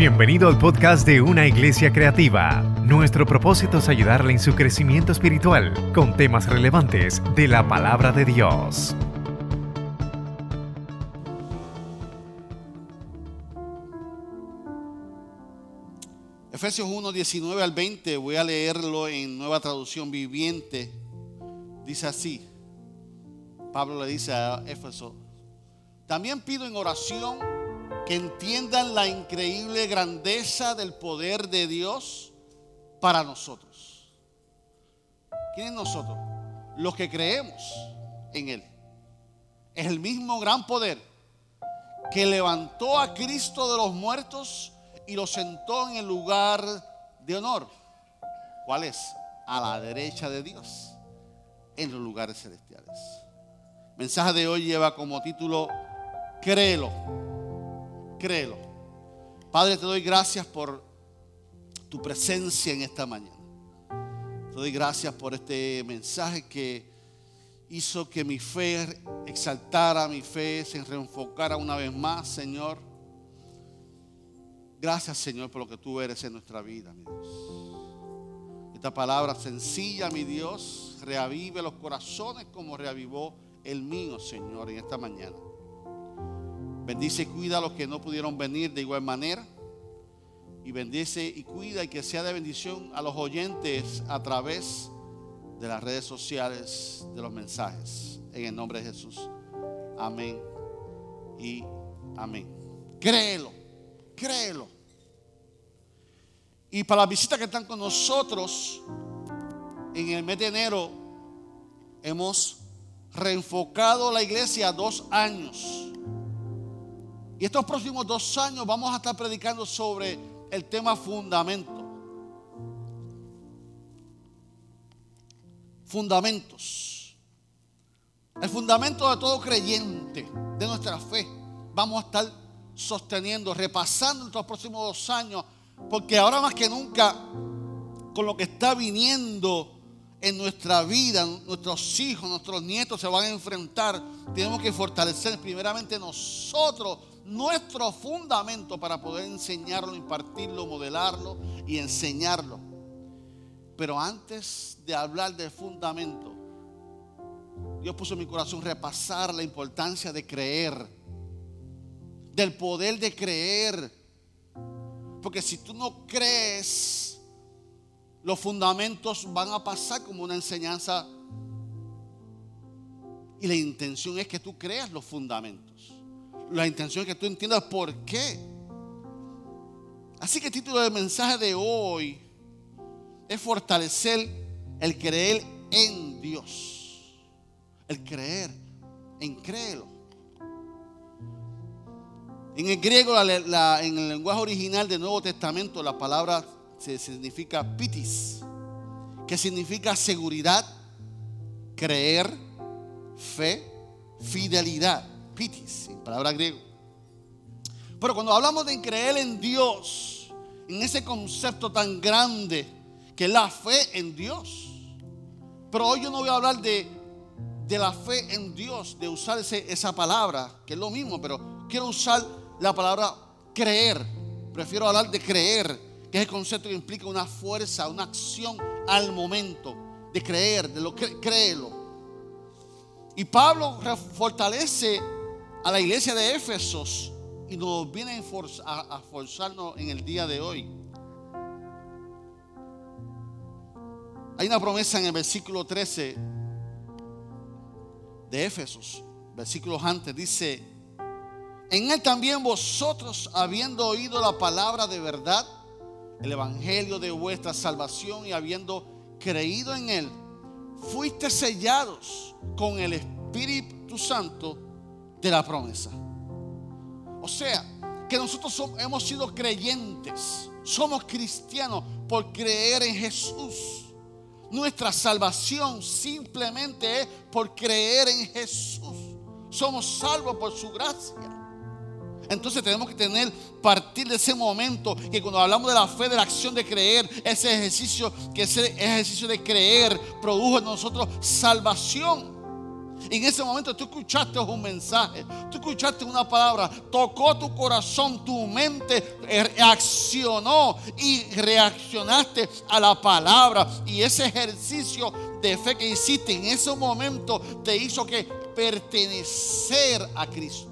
Bienvenido al podcast de Una Iglesia Creativa. Nuestro propósito es ayudarle en su crecimiento espiritual con temas relevantes de la palabra de Dios. Efesios 1, 19 al 20, voy a leerlo en nueva traducción viviente. Dice así, Pablo le dice a Éfeso, también pido en oración que entiendan la increíble grandeza del poder de Dios para nosotros. ¿Quiénes nosotros? Los que creemos en Él. Es el mismo gran poder que levantó a Cristo de los muertos y lo sentó en el lugar de honor. ¿Cuál es? A la derecha de Dios, en los lugares celestiales. El mensaje de hoy lleva como título, créelo créelo. Padre, te doy gracias por tu presencia en esta mañana. Te doy gracias por este mensaje que hizo que mi fe exaltara, mi fe se reenfocara una vez más, Señor. Gracias, Señor, por lo que tú eres en nuestra vida, mi Dios. Esta palabra sencilla, mi Dios, reavive los corazones como reavivó el mío, Señor, en esta mañana. Bendice y cuida a los que no pudieron venir de igual manera. Y bendice y cuida y que sea de bendición a los oyentes a través de las redes sociales, de los mensajes. En el nombre de Jesús. Amén y amén. Créelo, créelo. Y para las visitas que están con nosotros, en el mes de enero hemos reenfocado la iglesia dos años. Y estos próximos dos años vamos a estar predicando sobre el tema fundamento. Fundamentos. El fundamento de todo creyente, de nuestra fe. Vamos a estar sosteniendo, repasando estos próximos dos años, porque ahora más que nunca, con lo que está viniendo en nuestra vida, nuestros hijos, nuestros nietos se van a enfrentar, tenemos que fortalecer primeramente nosotros nuestro fundamento para poder enseñarlo, impartirlo, modelarlo y enseñarlo. Pero antes de hablar del fundamento, Dios puso en mi corazón repasar la importancia de creer, del poder de creer. Porque si tú no crees, los fundamentos van a pasar como una enseñanza. Y la intención es que tú creas los fundamentos la intención es que tú entiendas por qué. Así que el título del mensaje de hoy es fortalecer el creer en Dios. El creer, en créelo. En el griego, en el lenguaje original del Nuevo Testamento, la palabra se significa pitis, que significa seguridad, creer, fe, fidelidad palabra griego. Pero cuando hablamos de creer en Dios, en ese concepto tan grande que es la fe en Dios. Pero hoy yo no voy a hablar de, de la fe en Dios, de usar esa palabra, que es lo mismo, pero quiero usar la palabra creer. Prefiero hablar de creer, que es el concepto que implica una fuerza, una acción al momento de creer, de lo que créelo. Y Pablo fortalece a la iglesia de Éfesos y nos viene a, forzarnos en el día de hoy. Hay una promesa en el versículo 13 de Éfesos, versículos antes, dice, en él también vosotros, habiendo oído la palabra de verdad, el evangelio de vuestra salvación y habiendo creído en él, fuiste sellados con el Espíritu Santo de la promesa. O sea, que nosotros hemos sido creyentes, somos cristianos por creer en Jesús. Nuestra salvación simplemente es por creer en Jesús. Somos salvos por su gracia. Entonces tenemos que tener, partir de ese momento, que cuando hablamos de la fe, de la acción de creer, ese ejercicio, que ese ejercicio de creer produjo en nosotros salvación. En ese momento tú escuchaste un mensaje, tú escuchaste una palabra, tocó tu corazón, tu mente reaccionó y reaccionaste a la palabra. Y ese ejercicio de fe que hiciste en ese momento te hizo que pertenecer a Cristo.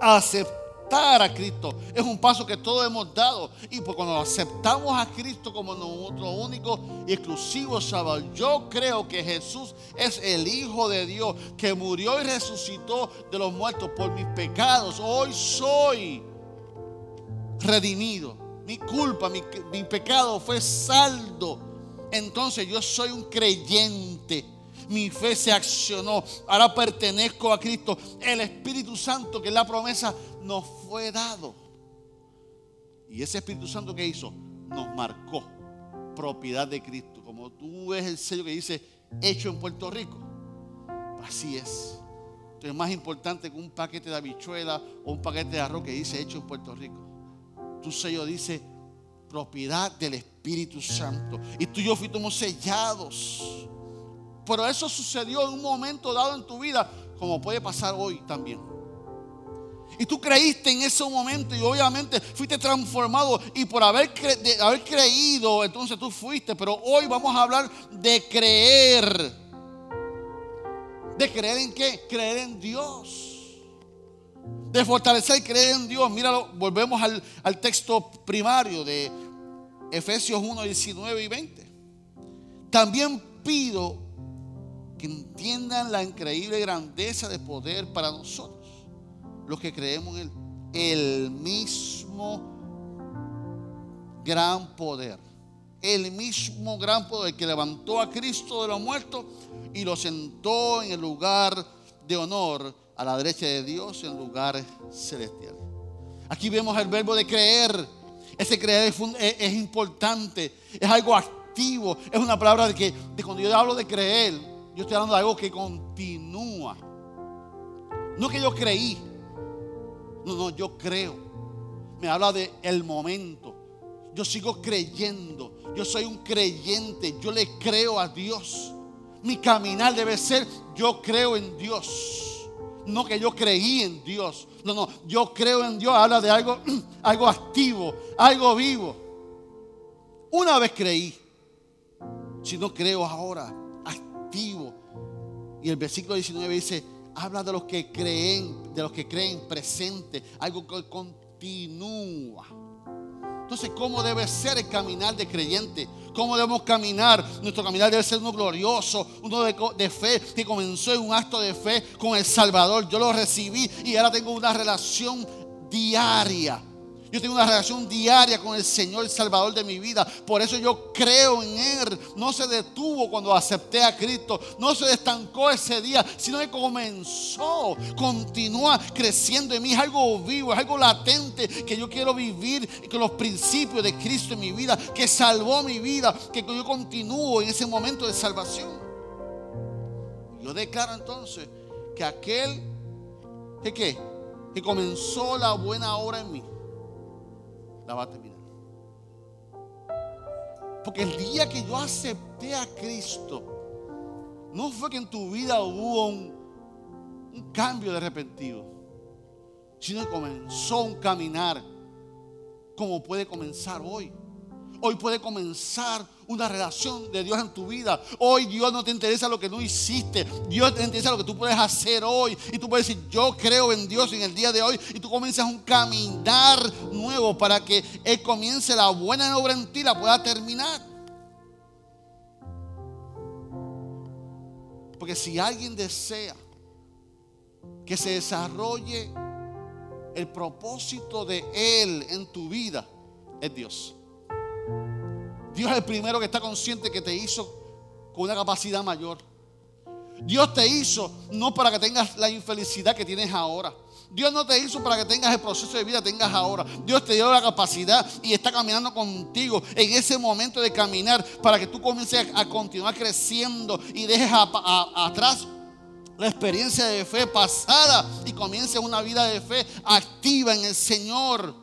Aceptar a Cristo. Es un paso que todos hemos dado. Y pues cuando aceptamos a Cristo como nuestro único y exclusivo Salvador, yo creo que Jesús es el Hijo de Dios que murió y resucitó de los muertos por mis pecados. Hoy soy redimido. Mi culpa, mi, mi pecado fue saldo. Entonces yo soy un creyente mi fe se accionó. Ahora pertenezco a Cristo. El Espíritu Santo, que es la promesa, nos fue dado. Y ese Espíritu Santo que hizo, nos marcó propiedad de Cristo. Como tú ves el sello que dice hecho en Puerto Rico. Así es. Entonces es más importante que un paquete de habichuela o un paquete de arroz que dice hecho en Puerto Rico. Tu sello dice propiedad del Espíritu Santo. Y tú y yo fuimos sellados. Pero eso sucedió en un momento dado en tu vida, como puede pasar hoy también. Y tú creíste en ese momento y obviamente fuiste transformado y por haber, creído, entonces tú fuiste. Pero hoy vamos a hablar de creer. ¿De creer en qué? Creer en Dios. De fortalecer y creer en Dios. Míralo, volvemos al, al texto primario de Efesios 1, 19 y 20. También pido que entiendan la increíble grandeza de poder para nosotros los que creemos en Él. El mismo gran poder. El mismo gran poder que levantó a Cristo de los muertos y lo sentó en el lugar de honor a la derecha de Dios en lugares celestiales. Aquí vemos el verbo de creer. Ese creer es, importante, es algo activo, es una palabra de que de cuando yo hablo de creer, yo estoy hablando de algo que continúa. No que yo creí, no, no, yo creo. Me habla de el momento. Yo sigo creyendo. Yo soy un creyente. Yo le creo a Dios. Mi caminar debe ser yo creo en Dios. No que yo creí en Dios. No, no, yo creo en Dios. Habla de algo, algo activo, algo vivo. Una vez creí. Si no creo ahora, Y el versículo 19 dice, habla de los que creen, de los que creen presente, algo que continúa. Entonces, ¿cómo debe ser el caminar de creyente? ¿Cómo debemos caminar? Nuestro caminar debe ser uno glorioso, uno de, fe, que comenzó en un acto de fe con el Salvador. Yo lo recibí y ahora tengo una relación diaria yo tengo una relación diaria con el Señor, el Salvador de mi vida. Por eso yo creo en Él. No se detuvo cuando acepté a Cristo. No se estancó ese día, sino que comenzó, continúa creciendo en mí. Es algo vivo, es algo latente que yo quiero vivir con los principios de Cristo en mi vida, que salvó mi vida, que yo continúo en ese momento de salvación. Yo declaro entonces que aquel que, que comenzó la buena obra en mí va a terminar. Porque el día que yo acepté a Cristo, no fue que en tu vida hubo un, un cambio de repentino, sino que comenzó un caminar como puede comenzar hoy. Hoy puede comenzar una relación de Dios en tu vida. Hoy Dios no te interesa lo que no hiciste. Dios te interesa lo que tú puedes hacer hoy. Y tú puedes decir, yo creo en Dios en el día de hoy. Y tú comienzas un caminar nuevo para que Él comience la buena obra en ti, la pueda terminar. Porque si alguien desea que se desarrolle el propósito de Él en tu vida, es Dios. Dios es el primero que está consciente que te hizo con una capacidad mayor. Dios te hizo no para que tengas la infelicidad que tienes ahora. Dios no te hizo para que tengas el proceso de vida que tengas ahora. Dios te dio la capacidad y está caminando contigo en ese momento de caminar para que tú comiences a continuar creciendo y dejes atrás la experiencia de fe pasada y comiences una vida de fe activa en el Señor.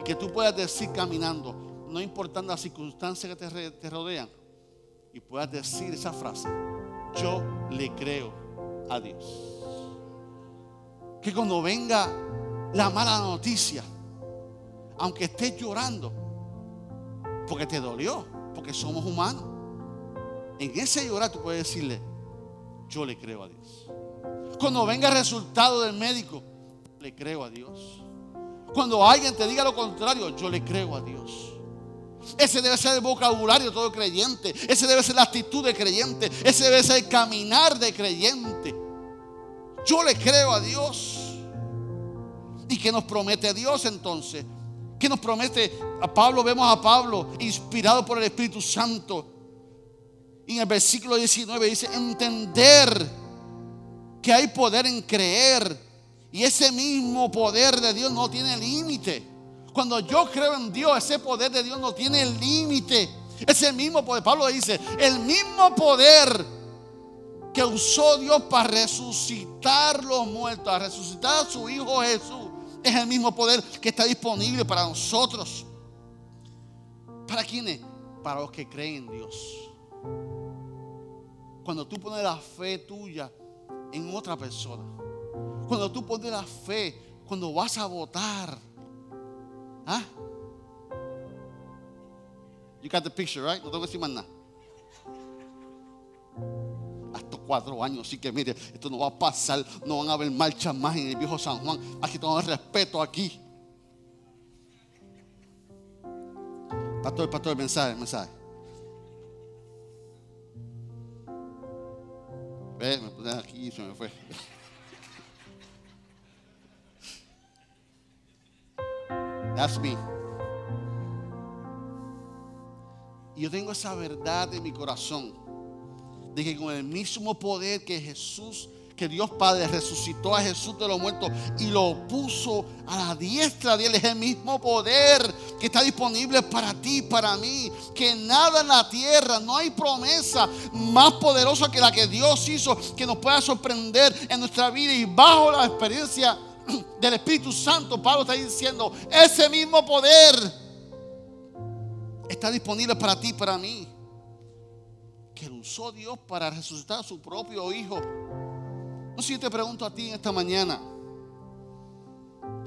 Y que tú puedas decir caminando, no importando las circunstancias que te, rodean, y puedas decir esa frase, yo le creo a Dios. Que cuando venga la mala noticia, aunque estés llorando, porque te dolió, porque somos humanos, en ese llorar tú puedes decirle, yo le creo a Dios. Cuando venga el resultado del médico, le creo a Dios. Cuando alguien te diga lo contrario, yo le creo a Dios. Ese debe ser el vocabulario de todo creyente. Ese debe ser la actitud de creyente. Ese debe ser el caminar de creyente. Yo le creo a Dios. ¿Y qué nos promete Dios entonces? ¿Qué nos promete? A Pablo vemos a Pablo inspirado por el Espíritu Santo. Y en el versículo 19 dice, entender que hay poder en creer. Y ese mismo poder de Dios no tiene límite. Cuando yo creo en Dios, ese poder de Dios no tiene límite. Ese mismo poder, Pablo dice, el mismo poder que usó Dios para resucitar los muertos, a resucitar a su Hijo Jesús, es el mismo poder que está disponible para nosotros. ¿Para quiénes? Para los que creen en Dios. Cuando tú pones la fe tuya en otra persona. Cuando tú pones la fe, cuando vas a votar ¿Ah? You got the picture, right? No tengo que decir más nada. Hasta cuatro años, así que mire, esto no va a pasar, no van a haber marchas más en el viejo San Juan. Aquí el respeto aquí. Pastor, pastor, mensaje, mensaje. Ve, me puse aquí y se me fue. That's me. Y yo tengo esa verdad en mi corazón. De que con el mismo poder que Jesús, que Dios Padre resucitó a Jesús de los muertos y lo puso a la diestra de Él, es el mismo poder que está disponible para ti, para mí. Que nada en la tierra, no hay promesa más poderosa que la que Dios hizo que nos pueda sorprender en nuestra vida y bajo la experiencia del Espíritu Santo, Pablo está diciendo, ese mismo poder está disponible para ti, para mí. Que lo usó Dios para resucitar a su propio Hijo. No sé si yo te pregunto a ti en esta mañana.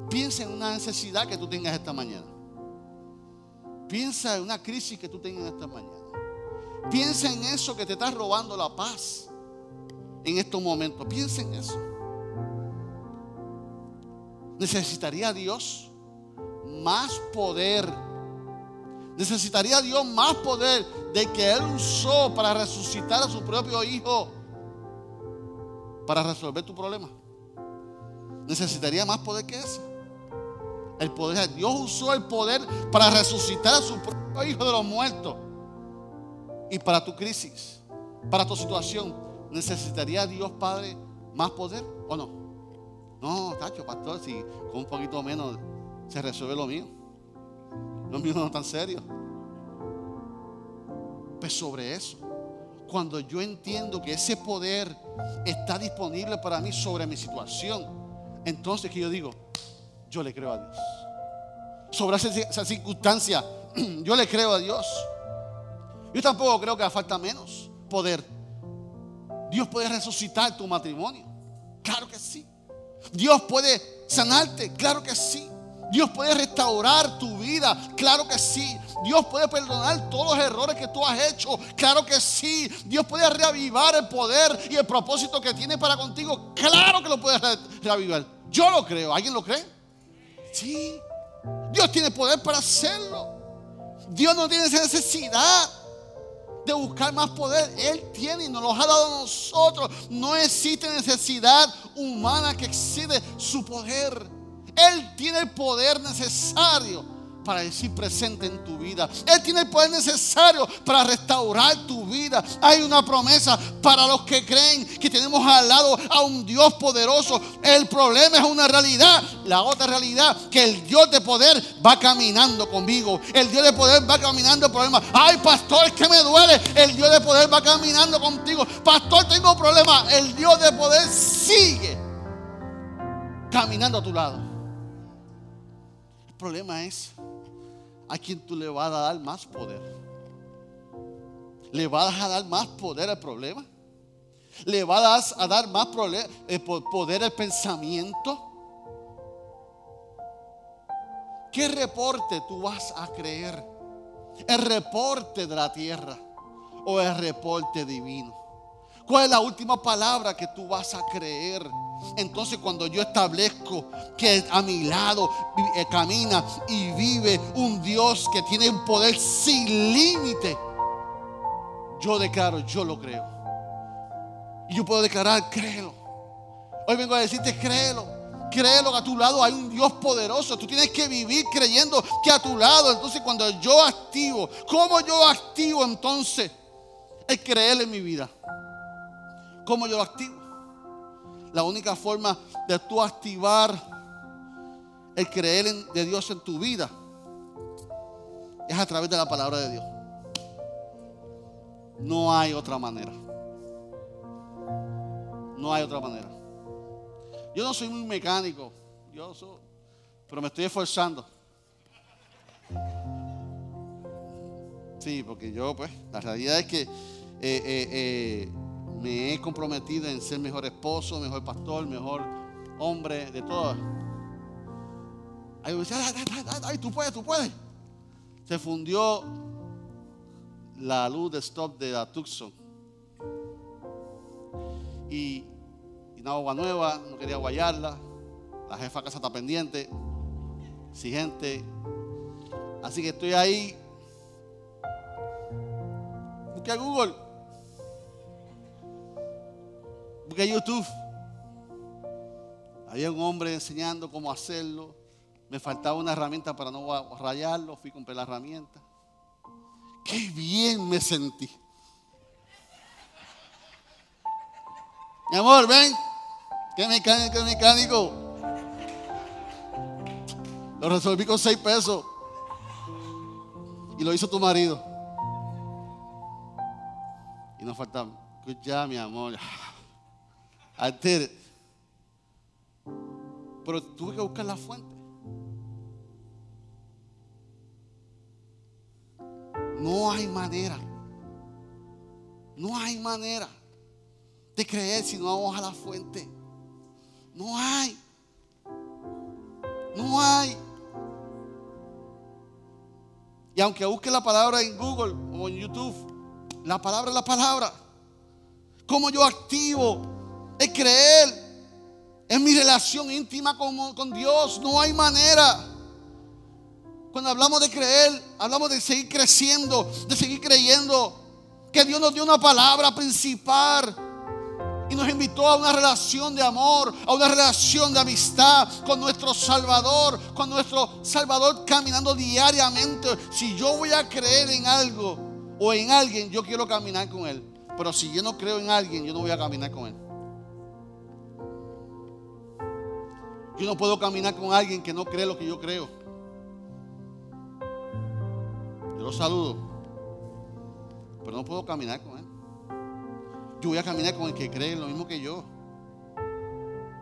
Piensa en una necesidad que tú tengas esta mañana. Piensa en una crisis que tú tengas esta mañana. Piensa en eso que te está robando la paz en estos momentos. Piensa en eso. Necesitaría Dios más poder. Necesitaría Dios más poder de que Él usó para resucitar a su propio Hijo. Para resolver tu problema. Necesitaría más poder que ese. El poder, Dios usó el poder para resucitar a su propio Hijo de los muertos. Y para tu crisis, para tu situación, ¿necesitaría Dios Padre más poder o no? No, tacho, pastor, si con un poquito menos se resuelve lo mío. Lo mío no es tan serio. Pues sobre eso, cuando yo entiendo que ese poder está disponible para mí sobre mi situación, entonces que yo digo, yo le creo a Dios. Sobre esa, circunstancia, yo le creo a Dios. Yo tampoco creo que falta menos poder. Dios puede resucitar tu matrimonio. Claro que sí. Dios puede sanarte, claro que sí. Dios puede restaurar tu vida, claro que sí. Dios puede perdonar todos los errores que tú has hecho, claro que sí. Dios puede reavivar el poder y el propósito que tiene para contigo, claro que lo puede reavivar. Yo lo creo, ¿alguien lo cree? Sí. Dios tiene poder para hacerlo. Dios no tiene esa necesidad de buscar más poder. Él tiene y nos lo ha dado a nosotros. No existe necesidad humana que excede su poder. Él tiene el poder necesario para decir presente en tu vida. Él tiene el poder necesario para restaurar tu vida. Hay una promesa para los que creen que tenemos al lado a un Dios poderoso. El problema es una realidad. La otra realidad, que el Dios de poder va caminando conmigo. El Dios de poder va caminando el problema. Ay, pastor, que me duele. El Dios de poder va caminando contigo. Pastor, tengo problemas. El Dios de poder sigue caminando a tu lado. El problema es a quien tú le vas a dar más poder. ¿Le vas a dar más poder al problema? ¿Le vas a dar más eh, poder al pensamiento? ¿Qué reporte tú vas a creer? ¿El reporte de la tierra o el reporte divino? ¿Cuál es la última palabra que tú vas a creer? Entonces cuando yo establezco que a mi lado eh, camina y vive un Dios que tiene un poder sin límite, yo declaro, yo lo creo. Y yo puedo declarar, créelo. Hoy vengo a decirte, créelo. Créelo que a tu lado hay un Dios poderoso. Tú tienes que vivir creyendo que a tu lado. Entonces cuando yo activo, ¿cómo yo activo entonces? Es creer en mi vida. ¿Cómo yo lo activo? La única forma de tú activar el creer de Dios en tu vida es a través de la palabra de Dios. No hay otra manera. No hay otra manera. Yo no soy muy mecánico, yo soy, pero me estoy esforzando. Sí, porque yo, pues, la realidad es que eh, eh, eh, me he comprometido en ser mejor esposo, mejor pastor, mejor hombre, de todo. Ay, ay, tú puedes, tú puedes. Se fundió la luz de stop de la Tucson. Y una agua nueva, no quería guayarla. La jefa casa está pendiente, exigente. Así que estoy ahí. Busqué a Google. Busqué a YouTube. Había un hombre enseñando cómo hacerlo. Me faltaba una herramienta para no rayarlo. Fui a comprar la herramienta. Qué bien me sentí. Mi amor, ven. ¿Qué mecánico, qué mecánico? Lo resolví con seis pesos. Y lo hizo tu marido. Y nos falta, ya mi amor. I Pero tuve que buscar la fuente. No hay manera. No hay manera de creer si no vamos a la fuente. No hay. No hay. Y aunque busque la palabra en Google o en YouTube, la palabra es la palabra. ¿Cómo yo activo es creer? Es mi relación íntima con, con Dios. No hay manera. Cuando hablamos de creer, hablamos de seguir creciendo, de seguir creyendo que Dios nos dio una palabra principal y nos invitó a una relación de amor, a una relación de amistad con nuestro Salvador, con nuestro Salvador caminando diariamente. Si yo voy a creer en algo o en alguien, yo quiero caminar con Él. Pero si yo no creo en alguien, yo no voy a caminar con Él. Yo no puedo caminar con alguien que no cree lo que yo creo. Yo lo saludo, pero no puedo caminar con Él. Yo voy a caminar con el que cree lo mismo que yo.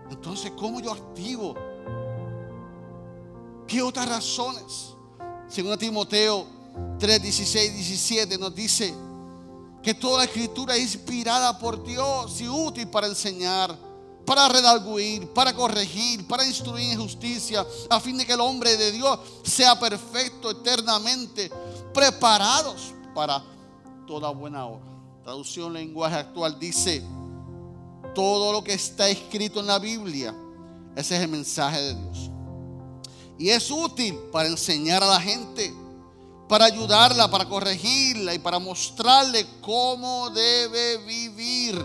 Entonces, ¿cómo yo activo? ¿Qué otras razones? Según Timoteo 3, 16, 17 nos dice que toda la escritura es inspirada por Dios y útil para enseñar, para redarguir, para corregir, para instruir en justicia, a fin de que el hombre de Dios sea perfecto eternamente, preparados para toda buena obra traducción lenguaje actual, dice, todo lo que está escrito en la Biblia, ese es el mensaje de Dios. Y es útil para enseñar a la gente, para ayudarla, para corregirla y para mostrarle cómo debe vivir.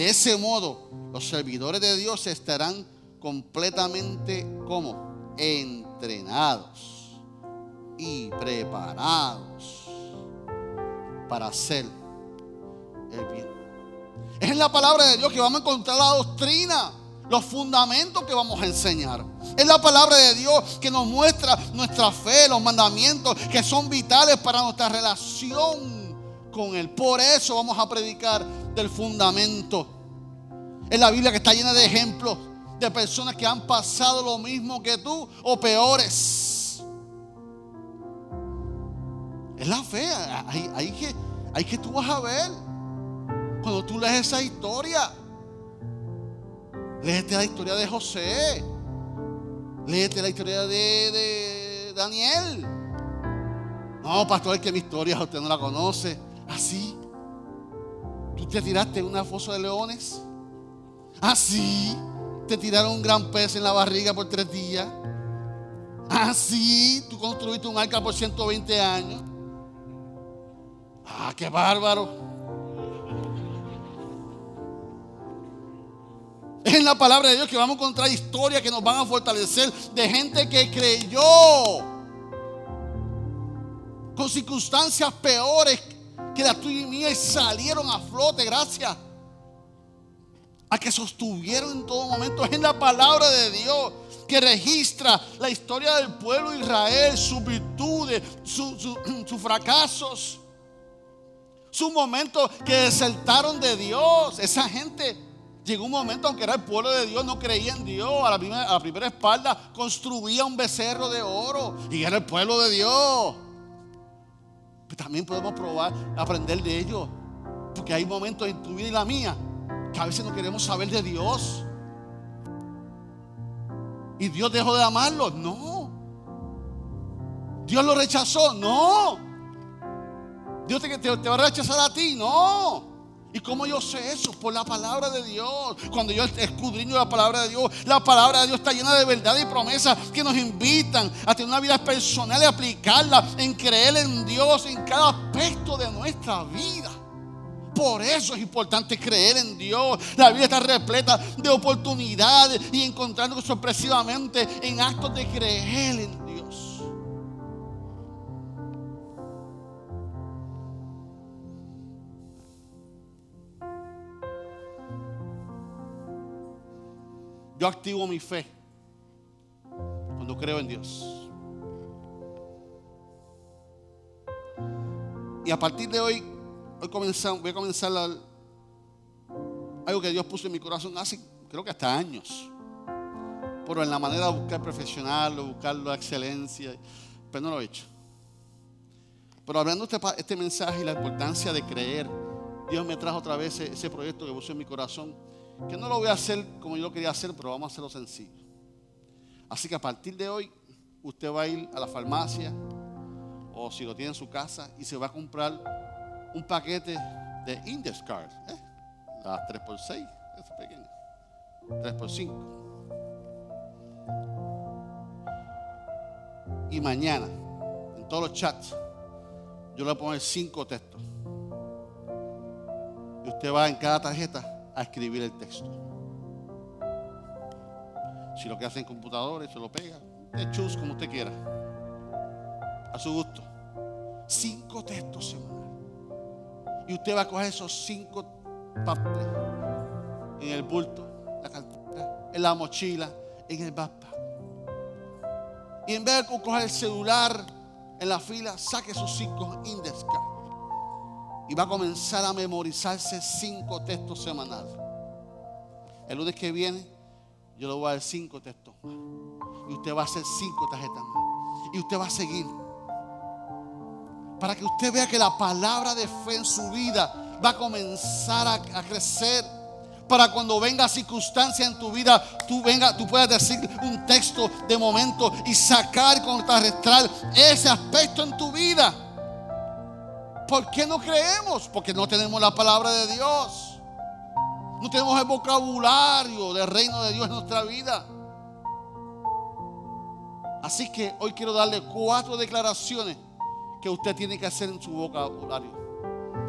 De ese modo, los servidores de Dios estarán completamente como entrenados y preparados para hacer el bien. Es en la palabra de Dios que vamos a encontrar la doctrina, los fundamentos que vamos a enseñar. Es la palabra de Dios que nos muestra nuestra fe, los mandamientos que son vitales para nuestra relación con Él. Por eso vamos a predicar del fundamento. Es la Biblia que está llena de ejemplos de personas que han pasado lo mismo que tú o peores. Es la fe. Hay, que, hay que tú vas a ver. Cuando tú lees esa historia, léete la historia de José, léete la historia de, Daniel. No, pastor, es que mi historia usted no la conoce. Así. ¿Tú te tiraste en una fosa de leones? Así. Te tiraron un gran pez en la barriga por tres días. Así. Tú construiste un arca por 120 años. Ah, qué bárbaro. Es en la palabra de Dios que vamos a encontrar historias que nos van a fortalecer de gente que creyó con circunstancias peores que las tuyas y mías y salieron a flote gracias a que sostuvieron en todo momento. Es en la palabra de Dios que registra la historia del pueblo de Israel, sus virtudes, sus fracasos, sus momentos que desertaron de Dios. Esa gente Llegó un momento, aunque era el pueblo de Dios, no creía en Dios. A la, primera, espalda construía un becerro de oro y era el pueblo de Dios. También podemos probar, aprender de ellos. Porque hay momentos en tu vida y la mía que a veces no queremos saber de Dios. ¿Y Dios dejó de amarlos? No. ¿Dios lo rechazó? No. ¿Dios te, te va a rechazar a ti? No. ¿Y cómo yo sé eso? Por la palabra de Dios. Cuando yo escudriño la palabra de Dios, la palabra de Dios está llena de verdad y promesas que nos invitan a tener una vida personal y aplicarla en creer en Dios en cada aspecto de nuestra vida. Por eso es importante creer en Dios. La vida está repleta de oportunidades y encontrando sorpresivamente en actos de creer en Yo activo mi fe cuando creo en Dios. Y a partir de hoy, hoy voy a comenzar algo que Dios puso en mi corazón hace, creo que hasta años. Pero en la manera de buscar profesional, buscar la excelencia, pero no lo he hecho. Pero hablando este, este mensaje y la importancia de creer, Dios me trajo otra vez ese proyecto que puso en mi corazón que no lo voy a hacer como yo lo quería hacer, pero vamos a hacerlo sencillo. Así que a partir de hoy, usted va a ir a la farmacia o si lo tiene en su casa y se va a comprar un paquete de Index Cards. ¿eh? Las 3x6, es pequeña. 3x5. Y mañana, en todos los chats, yo le voy a poner cinco textos. Y usted va en cada tarjeta a escribir el texto. Si lo que hace en computadores, se lo pega. De chus, como usted quiera. A su gusto. Cinco textos semanales. Y usted va a coger esos cinco papeles en el bulto, la cartera, en la mochila, en el backpack. Y en vez de coger el celular en la fila, saque esos cinco index y va a comenzar a memorizarse cinco textos semanales. El lunes que viene, yo le voy a dar cinco textos más. Y usted va a hacer cinco tarjetas más. Y usted va a seguir. Para que usted vea que la palabra de fe en su vida va a comenzar a, crecer para cuando venga circunstancia en tu vida, tú venga, tú puedas decir un texto de momento y sacar contrarrestar ese aspecto en tu vida. ¿Por qué no creemos? Porque no tenemos la palabra de Dios. No tenemos el vocabulario del reino de Dios en nuestra vida. Así que hoy quiero darle cuatro declaraciones que usted tiene que hacer en su vocabulario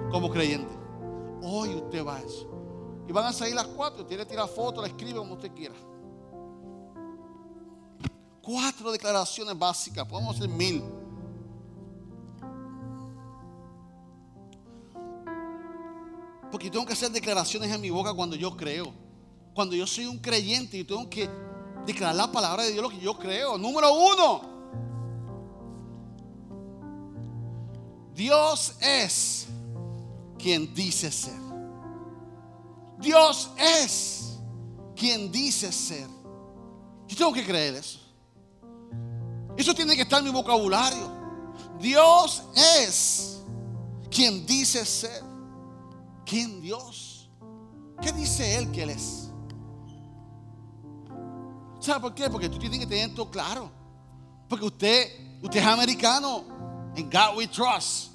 como creyente. Hoy usted va a eso. Y van a salir las cuatro. Tiene que tirar fotos, la escribe como usted quiera. Cuatro declaraciones básicas. Podemos hacer mil. Porque tengo que hacer declaraciones en mi boca cuando yo creo. Cuando yo soy un creyente y tengo que declarar la palabra de Dios lo que yo creo. Número uno. Dios es quien dice ser. Dios es quien dice ser. Yo tengo que creer eso. Eso tiene que estar en mi vocabulario. Dios es quien dice ser. ¿Quién Dios? ¿Qué dice Él que Él es? ¿Sabe por qué? Porque tú tienes que tener todo claro. Porque usted, usted es americano. En God we trust.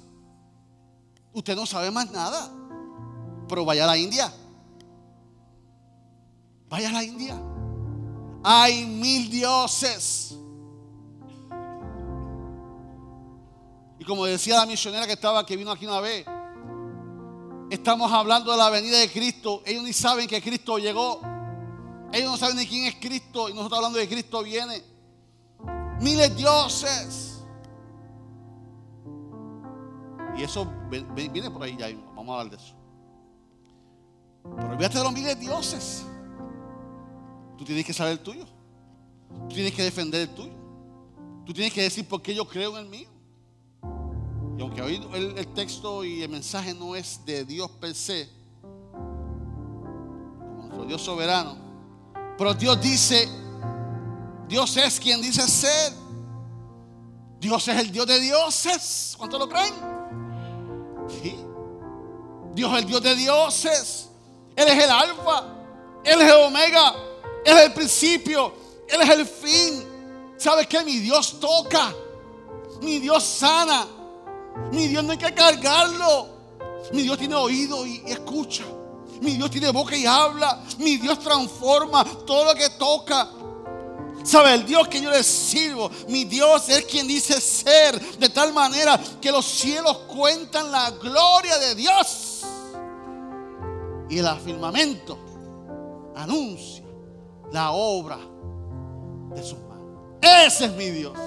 Usted no sabe más nada. Pero vaya a la India. Vaya a la India. Hay mil dioses. Y como decía la misionera que estaba, que vino aquí una vez, estamos hablando de la venida de Cristo. Ellos ni saben que Cristo llegó. Ellos no saben ni quién es Cristo. Y nosotros hablando de Cristo viene. Miles dioses. Y eso viene por ahí ya. Vamos a hablar de eso. Pero olvídate de los miles dioses. Tú tienes que saber el tuyo. Tú tienes que defender el tuyo. Tú tienes que decir por qué yo creo en el mío. Y aunque hoy el, texto y el mensaje no es de Dios per se, como nuestro Dios soberano, pero Dios dice, Dios es quien dice ser. Dios es el Dios de dioses. ¿Cuántos lo creen? Sí. Dios es el Dios de dioses. Él es el alfa. Él es el omega. Él es el principio. Él es el fin. ¿Sabes qué? Mi Dios toca. Mi Dios sana. Mi Dios no hay que cargarlo. Mi Dios tiene oído y, escucha. Mi Dios tiene boca y habla. Mi Dios transforma todo lo que toca. ¿Sabe? El Dios que yo le sirvo, mi Dios es quien dice ser de tal manera que los cielos cuentan la gloria de Dios. Y el afirmamento anuncia la obra de sus manos. Ese es mi Dios.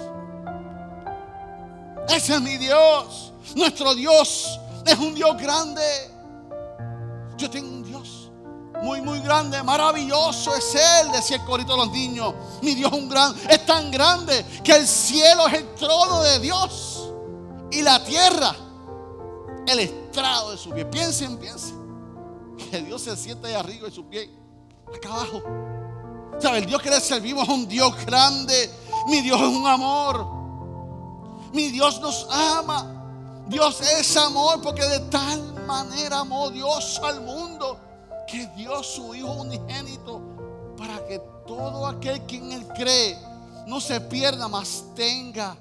Ese es mi Dios. Nuestro Dios es un Dios grande. Yo tengo un Dios muy, muy grande. Maravilloso es Él, decía el corito de los niños. Mi Dios es un gran, es tan grande que el cielo es el trono de Dios. Y la tierra, el estrado de su pie. Piensen, piensen. Que Dios se sienta ahí arriba de su pie, acá abajo. ¿Sabe? El Dios que le servimos es un Dios grande. Mi Dios es un amor. Mi Dios nos ama. Dios es amor porque de tal manera amó Dios al mundo que dio su Hijo unigénito para que todo aquel que en Él cree no se pierda, mas tenga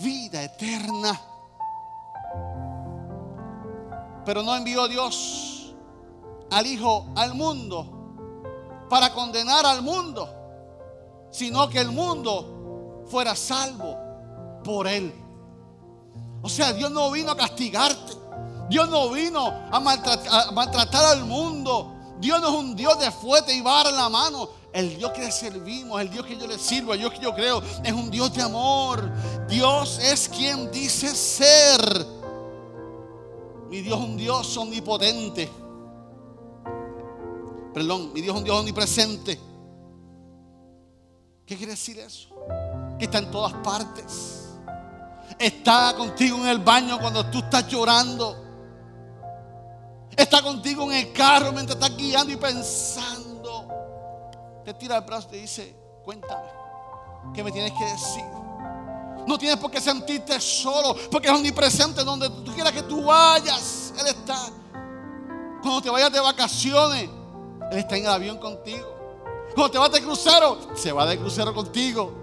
vida eterna. Pero no envió Dios al Hijo al mundo para condenar al mundo, sino que el mundo fuera salvo por Él. O sea, Dios no vino a castigarte. Dios no vino a maltratar, al mundo. Dios no es un Dios de fuerte y vara en la mano. El Dios que le servimos, el Dios que yo le sirvo, el Dios que yo creo, es un Dios de amor. Dios es quien dice ser. Mi Dios es un Dios omnipotente. Perdón, mi Dios es un Dios omnipresente. ¿Qué quiere decir eso? Que está en todas partes Está contigo en el baño cuando tú estás llorando. Está contigo en el carro mientras estás guiando y pensando. Te tira el brazo y te dice, cuéntame, ¿qué me tienes que decir? No tienes por qué sentirte solo, porque es omnipresente donde tú quieras que tú vayas. Él está. Cuando te vayas de vacaciones, Él está en el avión contigo. Cuando te vas de crucero, se va de crucero contigo.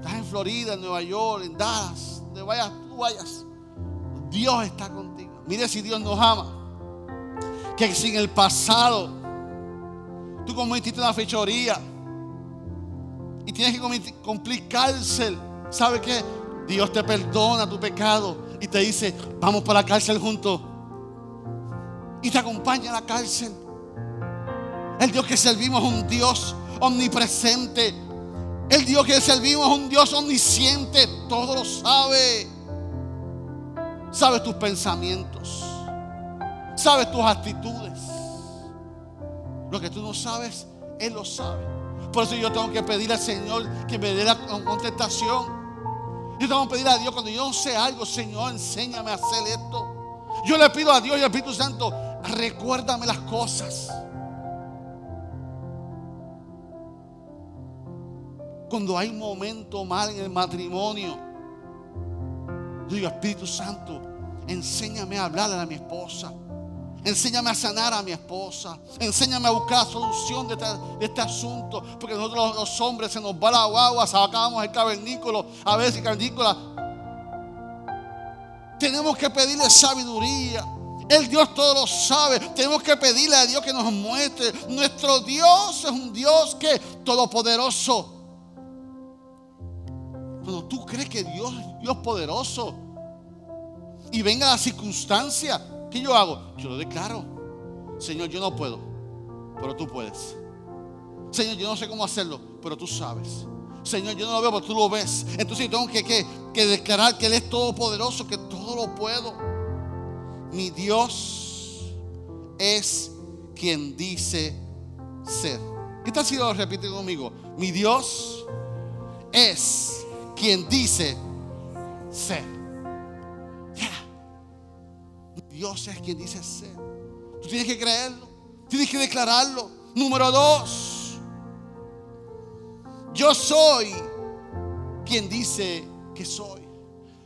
Estás en Florida, en Nueva York, en Dallas, donde vayas, tú vayas, Dios está contigo. Mire si Dios nos ama. Que si en el pasado tú cometiste una fechoría y tienes que cumplir cárcel, ¿sabe qué? Dios te perdona tu pecado y te dice, vamos para la cárcel juntos. Y te acompaña a la cárcel. El Dios que servimos es un Dios omnipresente, el Dios que servimos es un Dios omnisciente, todo lo sabe. Sabe tus pensamientos, sabe tus actitudes. Lo que tú no sabes, Él lo sabe. Por eso yo tengo que pedir al Señor que me dé la contestación. Yo tengo que pedir a Dios cuando yo no sé algo, Señor, enséñame a hacer esto. Yo le pido a Dios y al Espíritu Santo, recuérdame las cosas. Cuando hay un momento mal en el matrimonio, digo, Espíritu Santo, enséñame a hablarle a mi esposa. Enséñame a sanar a mi esposa. Enséñame a buscar la solución de este, este asunto. Porque nosotros los, hombres se nos va la guagua, sacamos el cavernícola, a veces el cavernícola. Tenemos que pedirle sabiduría. El Dios todo lo sabe. Tenemos que pedirle a Dios que nos muestre. Nuestro Dios es un Dios que todopoderoso. Cuando tú crees que Dios Dios poderoso y venga la circunstancia, ¿qué yo hago? Yo lo declaro. Señor, yo no puedo, pero tú puedes. Señor, yo no sé cómo hacerlo, pero tú sabes. Señor, yo no lo veo, pero tú lo ves. Entonces yo tengo que, que, que declarar que Él es todopoderoso, que todo lo puedo. Mi Dios es quien dice ser. ¿Qué tal si lo repite conmigo? Mi Dios es quien dice ser. Dios es quien dice ser. Tú tienes que creerlo. Tienes que declararlo. Número dos. Yo soy quien dice que soy.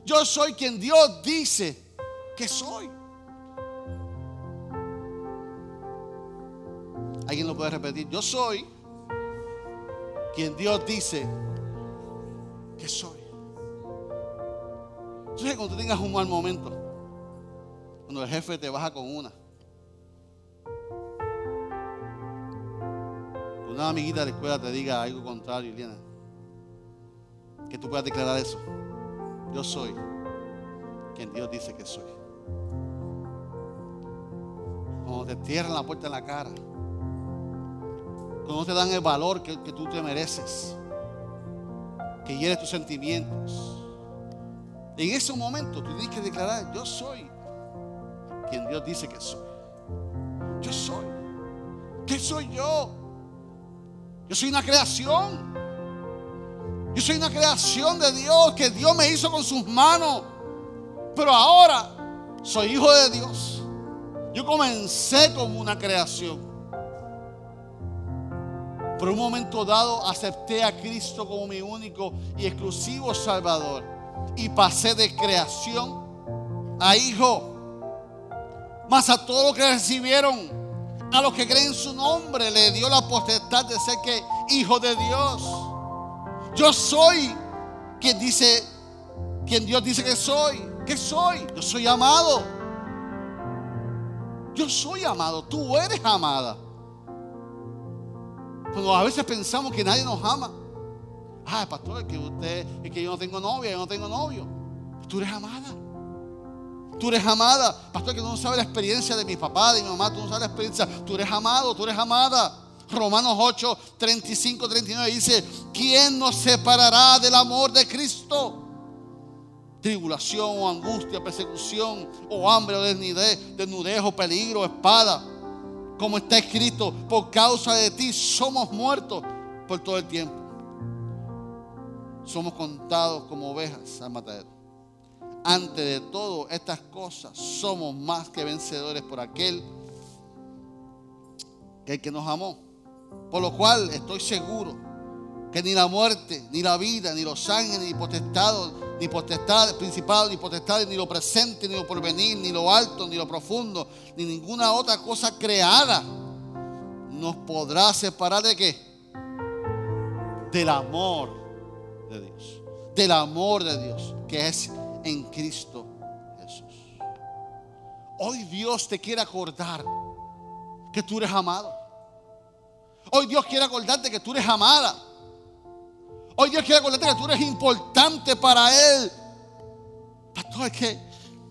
Yo soy quien Dios dice que soy. ¿Alguien lo puede repetir? Yo soy quien Dios dice que soy. Entonces, cuando tú tengas un mal momento, cuando el jefe te baja con una, una amiguita de la escuela te diga algo contrario, Liliana, que tú puedas declarar eso. Yo soy quien Dios dice que soy. Cuando te cierran la puerta en la cara, cuando no te dan el valor que, que tú te mereces que hiere tus sentimientos. En ese momento tú tienes que declarar, yo soy quien Dios dice que soy. Yo soy. ¿Qué soy yo? Yo soy una creación. Yo soy una creación de Dios que Dios me hizo con sus manos. Pero ahora soy hijo de Dios. Yo comencé como una creación. Por un momento dado acepté a Cristo como mi único y exclusivo Salvador. Y pasé de creación a hijo. Mas a todos los que recibieron, a los que creen en su nombre, le dio la potestad de ser que hijo de Dios. Yo soy quien dice, quien Dios dice que soy. ¿Qué soy? Yo soy amado. Yo soy amado. Tú eres amada. Cuando a veces pensamos que nadie nos ama. Ah, pastor, es que usted, es que yo no tengo novia, yo no tengo novio. Tú eres amada. Tú eres amada. Pastor, que tú no sabes la experiencia de mi papá, de mi mamá, tú no sabes la experiencia. Tú eres amado, tú eres amada. Romanos 8, 35, 39 dice, ¿quién nos separará del amor de Cristo? Tribulación o angustia, persecución o hambre o desnudez, desnudez o peligro, espada como está escrito, por causa de ti somos muertos por todo el tiempo. Somos contados como ovejas al matadero. Antes de todo estas cosas, somos más que vencedores por aquel que nos amó. Por lo cual estoy seguro que ni la muerte, ni la vida, ni los ángeles, ni potestados, ni potestades, principados, ni potestades, ni lo presente, ni lo porvenir, ni lo alto, ni lo profundo, ni ninguna otra cosa creada nos podrá separar de qué? Del amor de Dios. Del amor de Dios que es en Cristo Jesús. Hoy Dios te quiere acordar que tú eres amado. Hoy Dios quiere acordarte que tú eres amada. Hoy Dios quiere acordarte que tú eres importante para Él. Pastor, es que,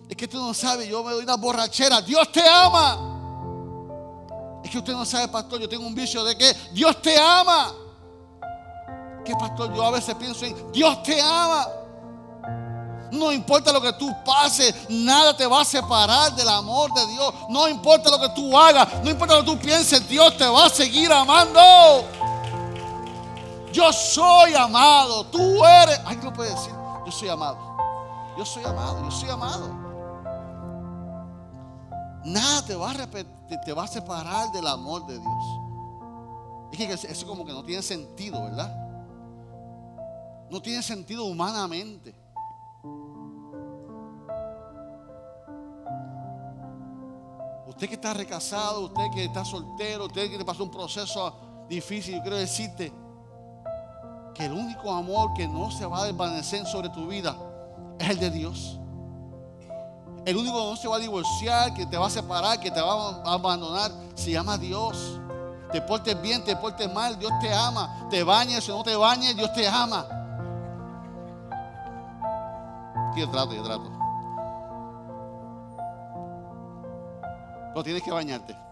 es que tú no sabes, yo me doy una borrachera. Dios te ama. Es que usted no sabe, pastor, yo tengo un vicio de que Dios te ama. Que pastor, yo a veces pienso en Dios te ama. No importa lo que tú pases, nada te va a separar del amor de Dios. No importa lo que tú hagas, no importa lo que tú pienses, Dios te va a seguir amando. Yo soy amado. Tú eres. Ay, no puede decir. Yo soy amado. Yo soy amado. Yo soy amado. Nada te va a, separar del amor de Dios. Es que eso como que no tiene sentido, ¿verdad? No tiene sentido humanamente. Usted que está recasado, usted que está soltero, usted que le pasó un proceso difícil, yo quiero decirte, que el único amor que no se va a desvanecer sobre tu vida es el de Dios. El único que no se va a divorciar, que te va a separar, que te va a abandonar, se llama Dios. Te portes bien, te portes mal, Dios te ama. Te bañes o no te bañes, Dios te ama. Yo trato, yo trato. Pero tienes que bañarte.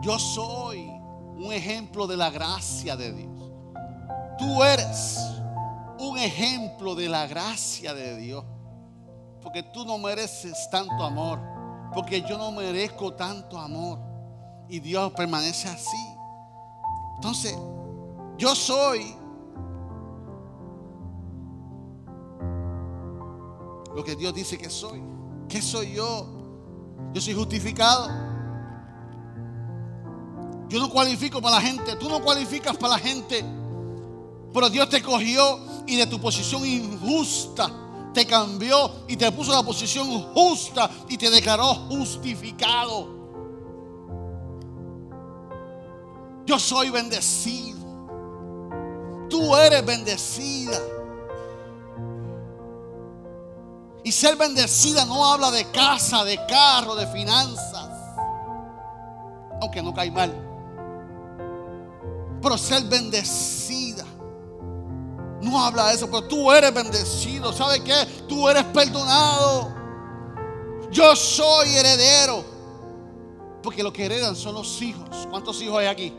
Yo soy un ejemplo de la gracia de Dios. Tú eres un ejemplo de la gracia de Dios. Porque tú no mereces tanto amor. Porque yo no merezco tanto amor. Y Dios permanece así. Entonces, yo soy lo que Dios dice que soy. ¿Qué soy yo? Yo soy justificado. Yo no cualifico para la gente. Tú no cualificas para la gente. Pero Dios te cogió y de tu posición injusta te cambió y te puso la posición justa y te declaró justificado. Yo soy bendecido. Tú eres bendecida. Y ser bendecida no habla de casa, de carro, de finanzas. Aunque no cae mal. Pero ser bendecida no habla de eso, pero tú eres bendecido. ¿Sabe qué? Tú eres perdonado. Yo soy heredero. Porque lo que heredan son los hijos. ¿Cuántos hijos hay aquí?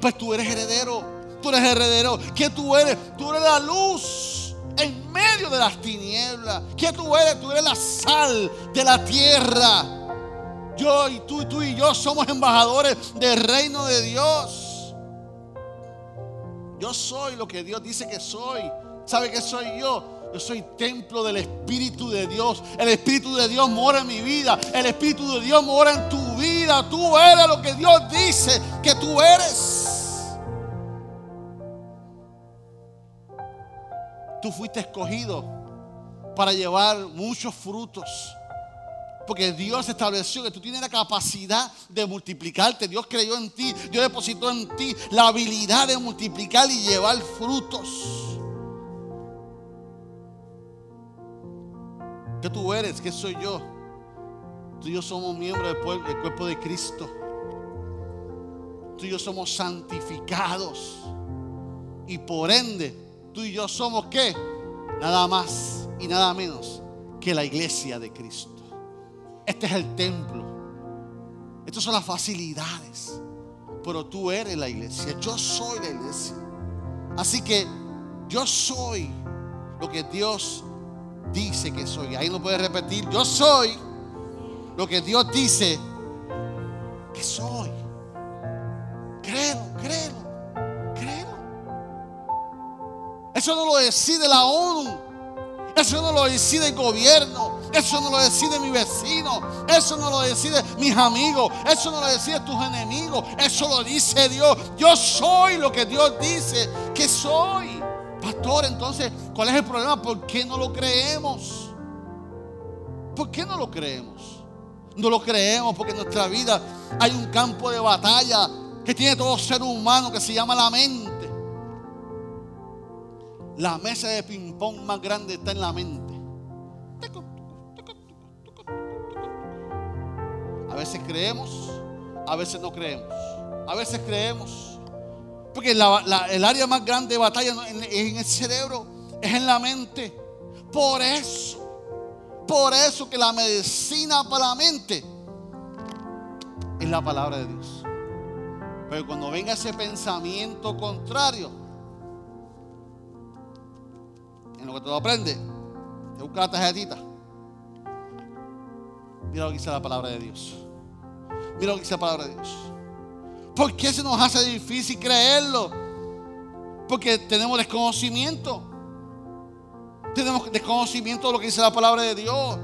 Pues tú eres heredero. Tú eres heredero. ¿Qué tú eres? Tú eres la luz en medio de las tinieblas. ¿Qué tú eres? Tú eres la sal de la tierra. Yo y tú y tú y yo somos embajadores del reino de Dios. Yo soy lo que Dios dice que soy. ¿Sabe qué soy yo? Yo soy templo del Espíritu de Dios. El Espíritu de Dios mora en mi vida. El Espíritu de Dios mora en tu vida. Tú eres lo que Dios dice que tú eres. Tú fuiste escogido para llevar muchos frutos. Porque Dios estableció que tú tienes la capacidad de multiplicarte. Dios creyó en ti. Dios depositó en ti la habilidad de multiplicar y llevar frutos. ¿Qué tú eres? ¿Qué soy yo? Tú y yo somos miembros del cuerpo de Cristo. Tú y yo somos santificados. Y por ende, tú y yo somos qué? Nada más y nada menos que la iglesia de Cristo. Este es el templo. Estas son las facilidades. Pero tú eres la iglesia. Yo soy la iglesia. Así que yo soy lo que Dios dice que soy. Ahí no puede repetir. Yo soy lo que Dios dice que soy. Créelo, créelo, créelo. Eso no lo decide la ONU. Eso no lo decide el gobierno. Eso no lo decide mi vecino. Eso no lo decide mis amigos. Eso no lo decide tus enemigos. Eso lo dice Dios. Yo soy lo que Dios dice que soy. Pastor, entonces, ¿cuál es el problema? ¿Por qué no lo creemos? ¿Por qué no lo creemos? No lo creemos porque en nuestra vida hay un campo de batalla que tiene todo ser humano que se llama la mente. La mesa de ping-pong más grande está en la mente. A veces creemos, a veces no creemos. A veces creemos. Porque el área más grande de batalla es en el cerebro, es en la mente. Por eso, por eso que la medicina para la mente es la palabra de Dios. Pero cuando venga ese pensamiento contrario, en lo que tú aprendes, te busca la tarjetita. Mira lo que dice la palabra de Dios. Mira lo que dice la palabra de Dios. ¿Por qué se nos hace difícil creerlo? Porque tenemos desconocimiento. Tenemos desconocimiento de lo que dice la palabra de Dios.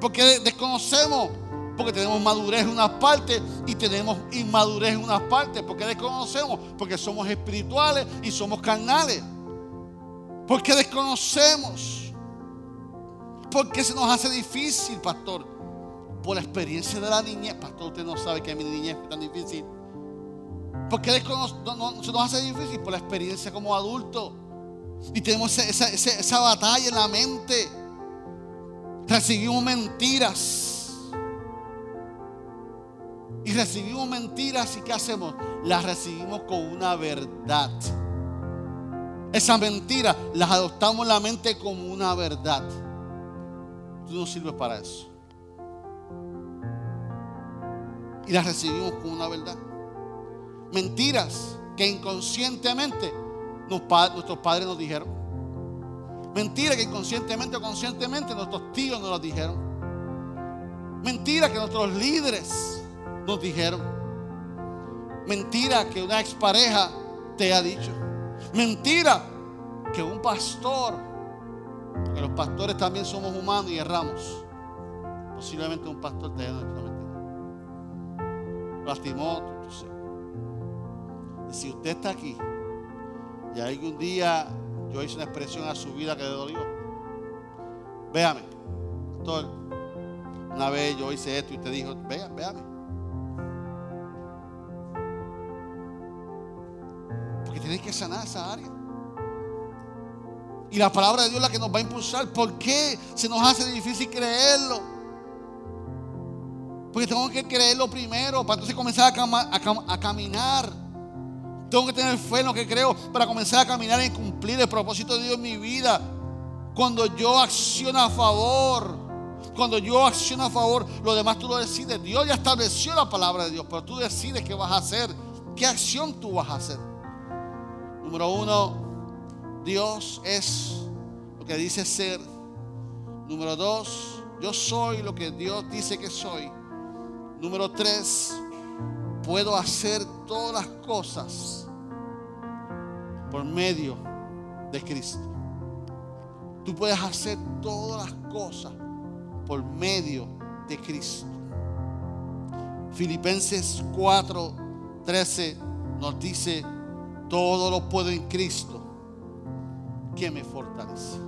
Porque desconocemos. Porque tenemos madurez en unas partes y tenemos inmadurez en unas partes. Porque desconocemos. Porque somos espirituales y somos carnales. Porque desconocemos. ¿Por qué se nos hace difícil, pastor? Por la experiencia de la niñez. Pastor, usted no sabe que mi niñez es tan difícil. ¿Por qué se nos hace difícil? Por la experiencia como adulto. Y tenemos esa, esa batalla en la mente. Recibimos mentiras. Y recibimos mentiras y ¿qué hacemos? Las recibimos con una verdad. Esas mentiras las adoptamos en la mente como una verdad. Tú no sirves para eso. Y las recibimos como una verdad. Mentiras que inconscientemente nuestros padres nos dijeron. Mentiras que inconscientemente o conscientemente nuestros tíos nos las dijeron. Mentiras que nuestros líderes nos dijeron. Mentira que una expareja te ha dicho. Mentira que un pastor, porque los pastores también somos humanos y erramos. Posiblemente un pastor te haya dicho Lastimó Y si usted está aquí y algún día yo hice una expresión a su vida que le dolió, véame, pastor, una vez yo hice esto y usted dijo, véame, véame. Tienes que sanar esa área. Y la palabra de Dios es la que nos va a impulsar. ¿Por qué se nos hace difícil creerlo? Porque tengo que creerlo primero para entonces comenzar a, caminar. Tengo que tener fe en lo que creo para comenzar a caminar y cumplir el propósito de Dios en mi vida. Cuando yo acciono a favor, cuando yo acciono a favor, lo demás tú lo decides. Dios ya estableció la palabra de Dios, pero tú decides qué vas a hacer, qué acción tú vas a hacer. Número uno, Dios es lo que dice ser. Número dos, yo soy lo que Dios dice que soy. Número tres, puedo hacer todas las cosas por medio de Cristo. Tú puedes hacer todas las cosas por medio de Cristo. Filipenses 4, 13 nos dice, todo lo puedo en Cristo que me fortalece.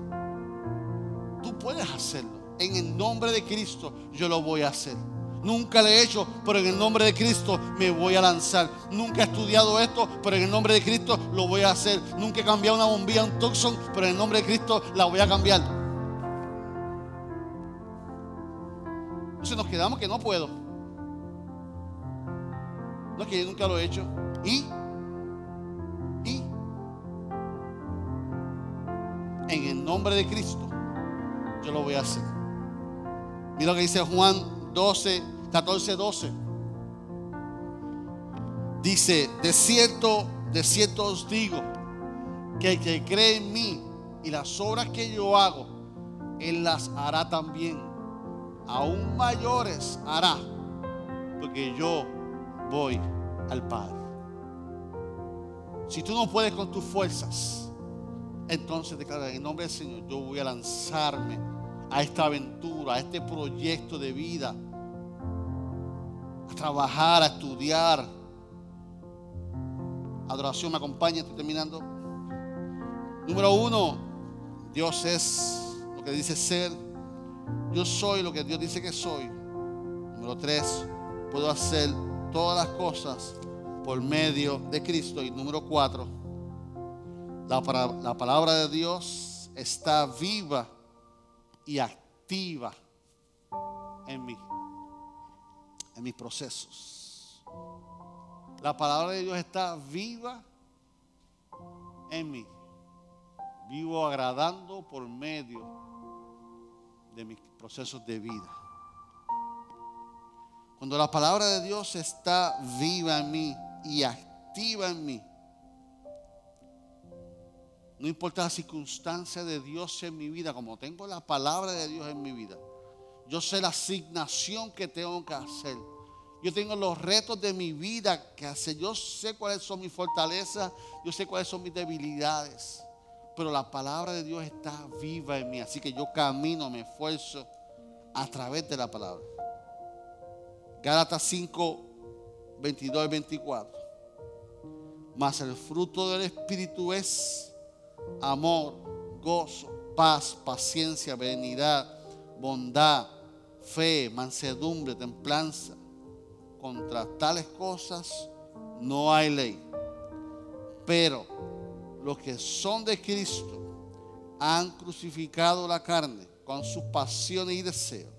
Tú puedes hacerlo. En el nombre de Cristo yo lo voy a hacer. Nunca lo he hecho, pero en el nombre de Cristo me voy a lanzar. Nunca he estudiado esto, pero en el nombre de Cristo lo voy a hacer. Nunca he cambiado una bombilla, un Tucson, pero en el nombre de Cristo la voy a cambiar. Entonces nos quedamos que no puedo. No es que yo nunca lo he hecho. Y en el nombre de Cristo, yo lo voy a hacer. Mira lo que dice Juan 12, 14, 12. Dice, de cierto, de cierto os digo, que el que cree en mí y las obras que yo hago, él las hará también. Aún mayores hará, porque yo voy al Padre. Si tú no puedes con tus fuerzas, entonces declara, en nombre del Señor, yo voy a lanzarme a esta aventura, a este proyecto de vida, a trabajar, a estudiar. Adoración me acompaña, estoy terminando. Número uno, Dios es lo que dice ser. Yo soy lo que Dios dice que soy. Número tres, puedo hacer todas las cosas por medio de Cristo. Y número cuatro, la, palabra de Dios está viva y activa en mí, en mis procesos. La palabra de Dios está viva en mí. Vivo agradando por medio de mis procesos de vida. Cuando la palabra de Dios está viva en mí y activa en mí, no importa la circunstancia de Dios en mi vida, como tengo la palabra de Dios en mi vida. Yo sé la asignación que tengo que hacer. Yo tengo los retos de mi vida que hacer. Yo sé cuáles son mis fortalezas. Yo sé cuáles son mis debilidades. Pero la palabra de Dios está viva en mí. Así que yo camino, me esfuerzo a través de la palabra. Gálatas 5, 22 y 24. Mas el fruto del Espíritu es amor, gozo, paz, paciencia, benignidad, bondad, fe, mansedumbre, templanza. Contra tales cosas no hay ley. Pero los que son de Cristo han crucificado la carne con sus pasiones y deseos.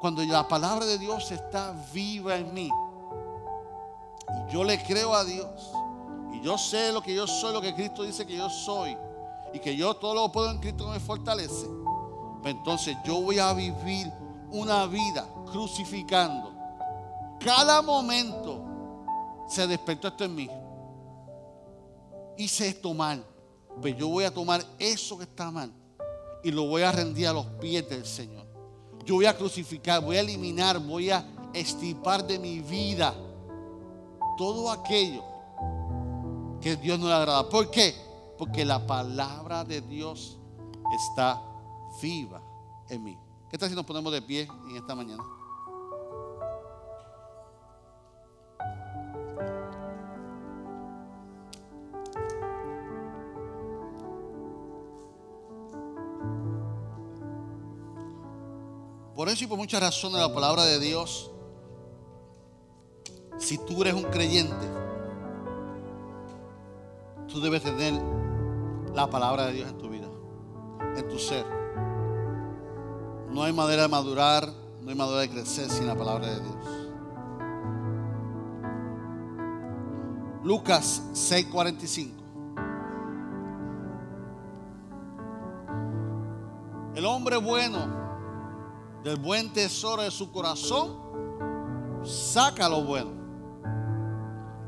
Cuando la palabra de Dios está viva en mí, y yo le creo a Dios, y yo sé lo que yo soy, lo que Cristo dice que yo soy, y que yo todo lo puedo en Cristo que me fortalece, pues entonces yo voy a vivir una vida crucificando. Cada momento se despertó esto en mí. Hice esto mal. Pues yo voy a tomar eso que está mal y lo voy a rendir a los pies del Señor. Yo voy a crucificar, voy a eliminar, voy a estipar de mi vida todo aquello que Dios no le agrada. ¿Por qué? Porque la palabra de Dios está viva en mí. ¿Qué tal si nos ponemos de pie en esta mañana? Por eso y por muchas razones la palabra de Dios, si tú eres un creyente, tú debes tener la palabra de Dios en tu vida, en tu ser. No hay manera de madurar, no hay manera de crecer sin la palabra de Dios. Lucas 6:45. El hombre bueno del buen tesoro de su corazón, saca lo bueno.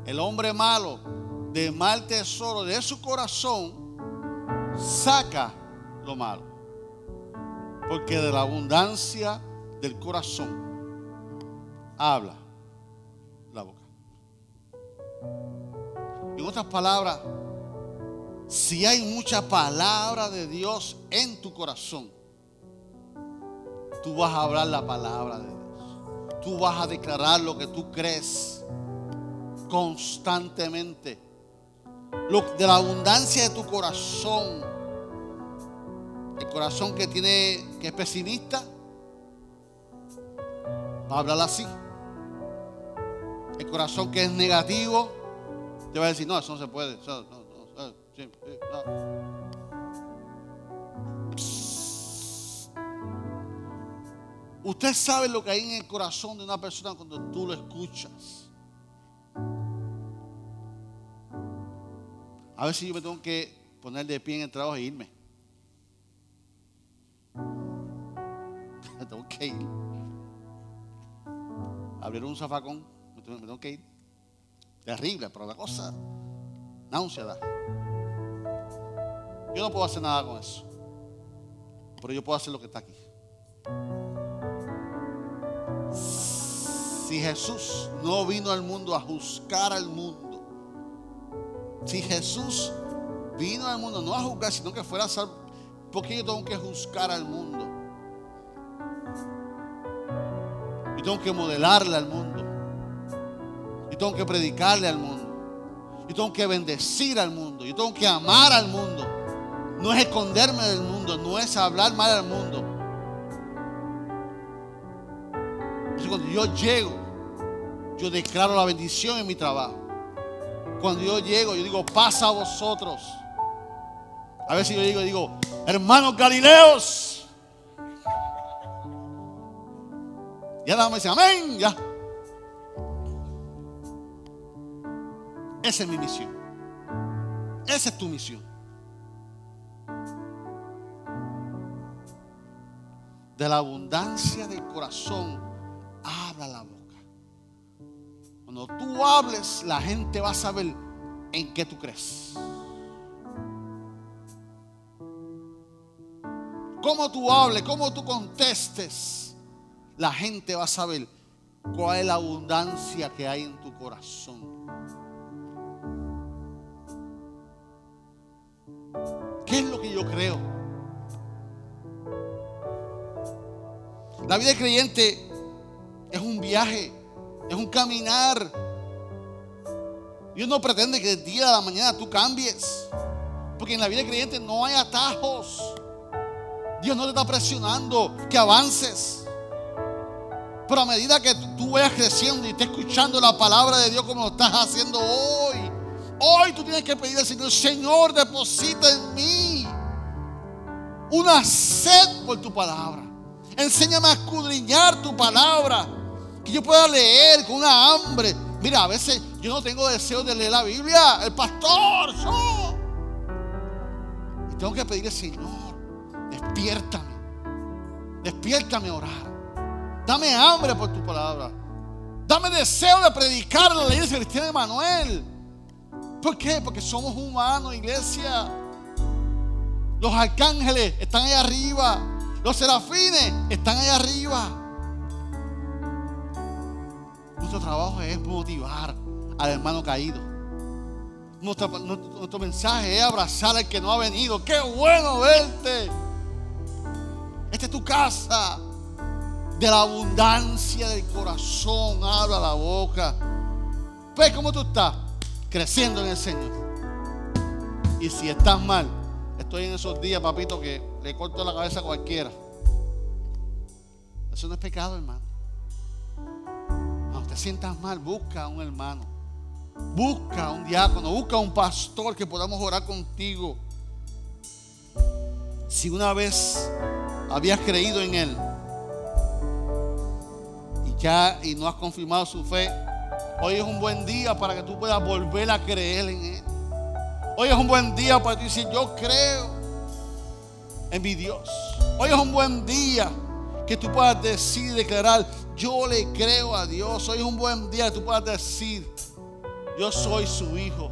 El hombre malo del mal tesoro de su corazón, saca lo malo. Porque de la abundancia del corazón habla la boca. En otras palabras, si hay mucha palabra de Dios en tu corazón, tú vas a hablar la palabra de Dios. Tú vas a declarar lo que tú crees constantemente. De la abundancia de tu corazón. El corazón que tiene que es pesimista va a hablar así. El corazón que es negativo te va a decir, no, eso no se puede. Usted sabe lo que hay en el corazón de una persona cuando tú lo escuchas. A si yo me tengo que poner de pie en el trabajo e irme. Tengo que ir. Abrir un zafacón, me tengo que ir. Terrible, pero la cosa náusea da. Yo no puedo hacer nada con eso. Pero yo puedo hacer lo que está aquí. Si Jesús no vino al mundo a juzgar al mundo, si Jesús vino al mundo no a juzgar, sino que fuera a salvar, ¿por qué yo tengo que juzgar al mundo? Yo tengo que modelarle al mundo. Yo tengo que predicarle al mundo. Yo tengo que bendecir al mundo. Yo tengo que amar al mundo. No es esconderme del mundo, no es hablar mal al mundo. cuando yo llego, yo declaro la bendición en mi trabajo. Cuando yo llego, yo digo, pasa a vosotros. A veces yo digo, digo, hermanos Galileos. Ya la me dice, amén, ya. Esa es mi misión. Esa es tu misión. De la abundancia del corazón habla la boca. Cuando tú hables, la gente va a saber en qué tú crees. Cómo tú hables, cómo tú contestes, la gente va a saber cuál es la abundancia que hay en tu corazón. ¿Qué es lo que yo creo? La vida de creyente es un viaje, es un caminar. Dios no pretende que el día de la mañana tú cambies. Porque en la vida creyente no hay atajos. Dios no te está presionando que avances. Pero a medida que tú vayas creciendo y estés escuchando la palabra de Dios como lo estás haciendo hoy, hoy tú tienes que pedir al Señor, Señor, deposita en mí una sed por tu palabra. Enséñame a escudriñar tu palabra. Que yo pueda leer con una hambre. Mira, a veces yo no tengo deseo de leer la Biblia. El pastor, yo. Y tengo que pedirle, Señor, despiértame. Despiértame a orar. Dame hambre por tu palabra. Dame deseo de predicar la de cristiana de Manuel. ¿Por qué? Porque somos humanos, iglesia. Los arcángeles están ahí arriba. Los serafines están ahí arriba. Nuestro trabajo es motivar al hermano caído. Nuestro, nuestro, mensaje es abrazar al que no ha venido. ¡Qué bueno verte! Esta es tu casa. De la abundancia del corazón habla la boca. Pues cómo tú estás creciendo en el Señor. Y si estás mal, estoy en esos días, papito, que le corto la cabeza a cualquiera. Eso no es pecado, hermano. Cuando te sientas mal, busca a un hermano. Busca a un diácono, busca a un pastor que podamos orar contigo. Si una vez habías creído en Él ya y no has confirmado su fe, hoy es un buen día para que tú puedas volver a creer en Él. Hoy es un buen día para decir, yo creo en mi Dios. Hoy es un buen día que tú puedas decir, declarar, yo le creo a Dios. Hoy es un buen día que tú puedas decir, yo soy su hijo.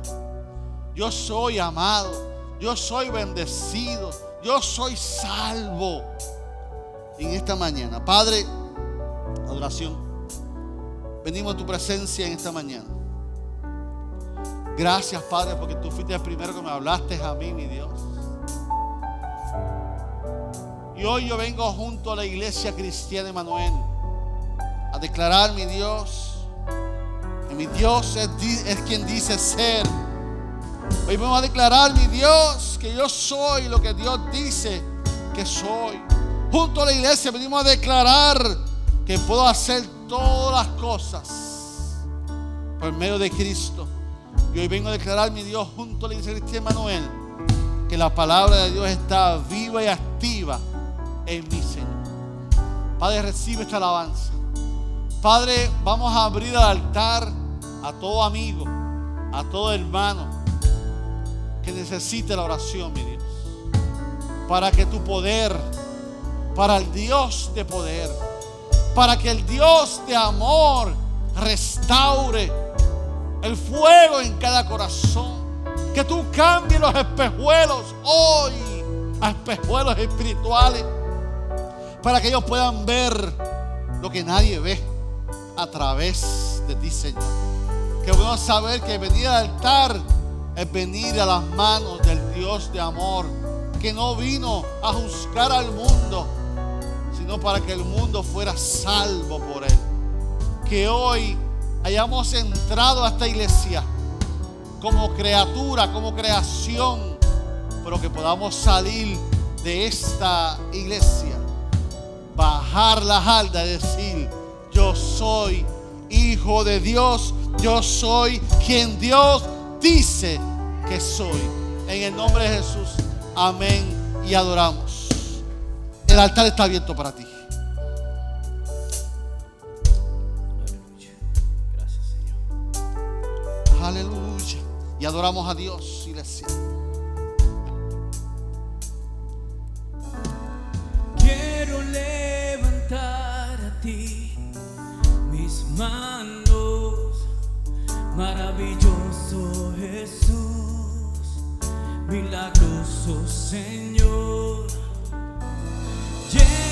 Yo soy amado. Yo soy bendecido. Yo soy salvo. En esta mañana, Padre, adoración. Venimos a tu presencia en esta mañana. Gracias, Padre, porque tú fuiste el primero que me hablaste a mí, mi Dios. Y hoy yo vengo junto a la iglesia cristiana Emanuel a declarar, mi Dios, que mi Dios es, es quien dice ser. Hoy vamos a declarar, mi Dios, que yo soy lo que Dios dice que soy. Junto a la iglesia venimos a declarar que puedo hacer todas las cosas por medio de Cristo. Y hoy vengo a declarar, mi Dios, junto a la iglesia cristiana Emanuel, que la palabra de Dios está viva y activa en mi Señor. Padre, recibe esta alabanza. Padre, vamos a abrir el altar a todo amigo, a todo hermano que necesite la oración, mi Dios. Para que tu poder, para el Dios de poder, para que el Dios de amor restaure el fuego en cada corazón. Que tú cambies los espejuelos hoy a espejuelos espirituales para que ellos puedan ver lo que nadie ve a través de ti, Señor. Que podamos saber que venir al altar es venir a las manos del Dios de amor, que no vino a juzgar al mundo, sino para que el mundo fuera salvo por él. Que hoy hayamos entrado a esta iglesia como criatura, como creación, pero que podamos salir de esta iglesia bajar la alda y decir, yo soy hijo de Dios, yo soy quien Dios dice que soy. En el nombre de Jesús, amén y adoramos. El altar está abierto para ti. Aleluya. Gracias, Señor. Aleluya. Y adoramos a Dios, iglesia. manos, maravilloso Jesús, milagroso Señor.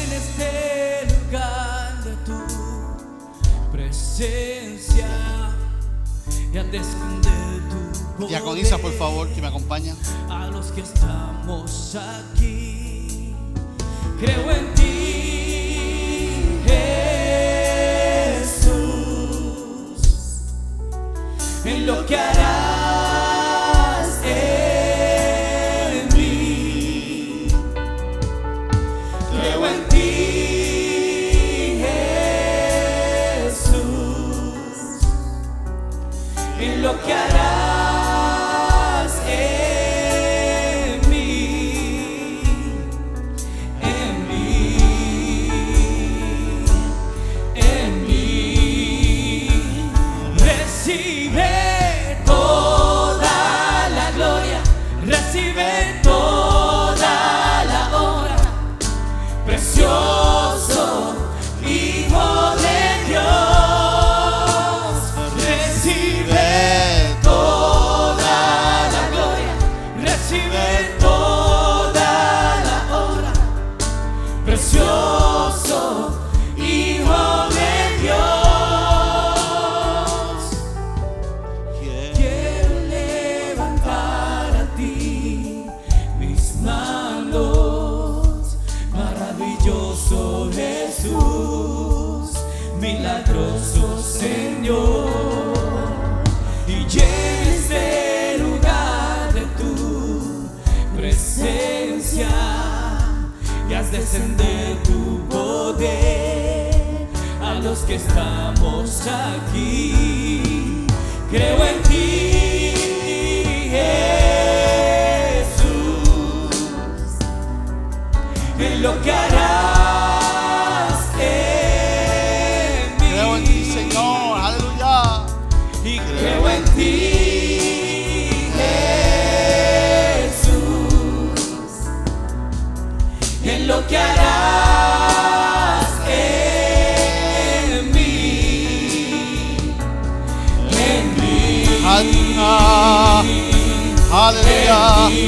Llena este lugar de tu presencia y al descender tu poder. Diaconisa, por favor, que me acompaña. A los que estamos aquí, creo en ti. en lo que harás lo que hay. tak Aleluya.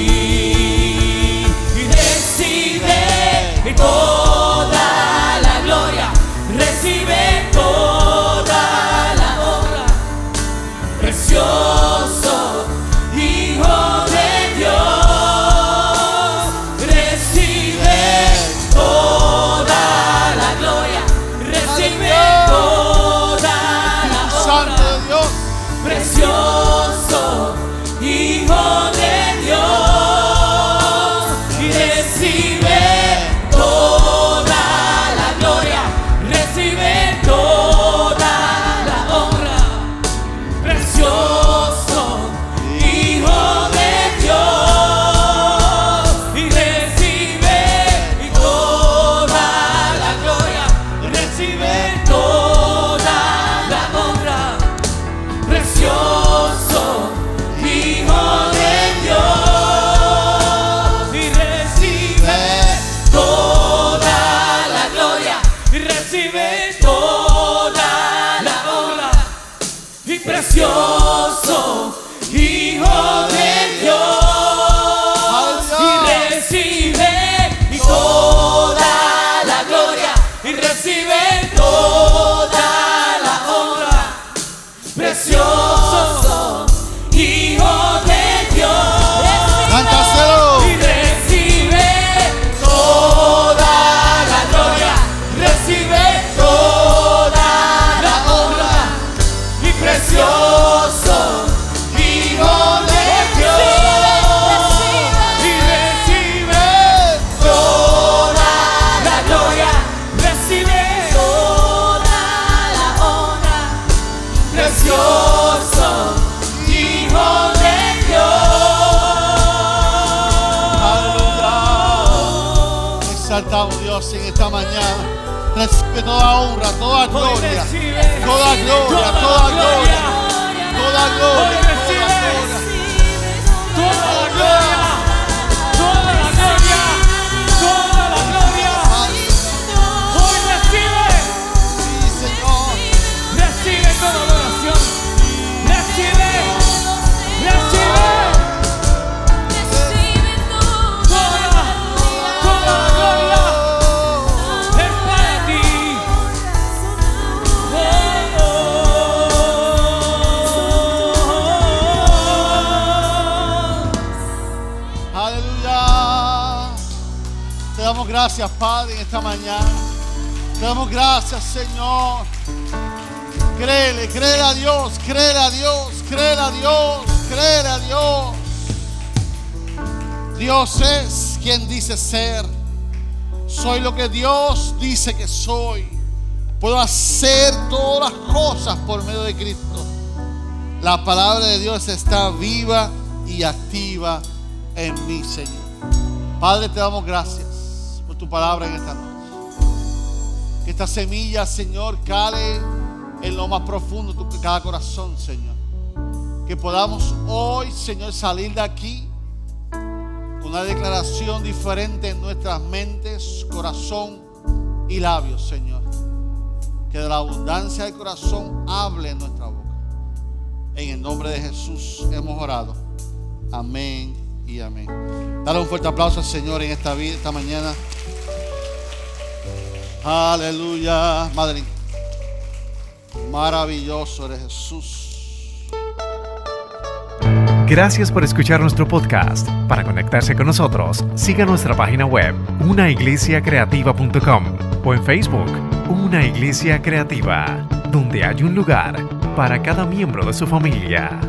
gloria, toda gloria, toda gloria. gracias, Padre, en esta mañana. Te damos gracias, Señor. Créele, créele a Dios, créele a Dios, créele a Dios, créele a Dios. Dios es quien dice ser. Soy lo que Dios dice que soy. Puedo hacer todas las cosas por medio de Cristo. La palabra de Dios está viva y activa en mí, Señor. Padre, te damos gracias tu palabra en esta noche. Que esta semilla, Señor, cale en lo más profundo de cada corazón, Señor. Que podamos hoy, Señor, salir de aquí con una declaración diferente en nuestras mentes, corazón y labios, Señor. Que de la abundancia del corazón hable en nuestra boca. En el nombre de Jesús hemos orado. Amén y amén. Dale un fuerte aplauso al Señor en esta vida, esta mañana. Aleluya, Madre. Maravilloso eres Jesús. Gracias por escuchar nuestro podcast. Para conectarse con nosotros, siga nuestra página web, unaiglesiacreativa.com o en Facebook, Una Iglesia Creativa, donde hay un lugar para cada miembro de su familia.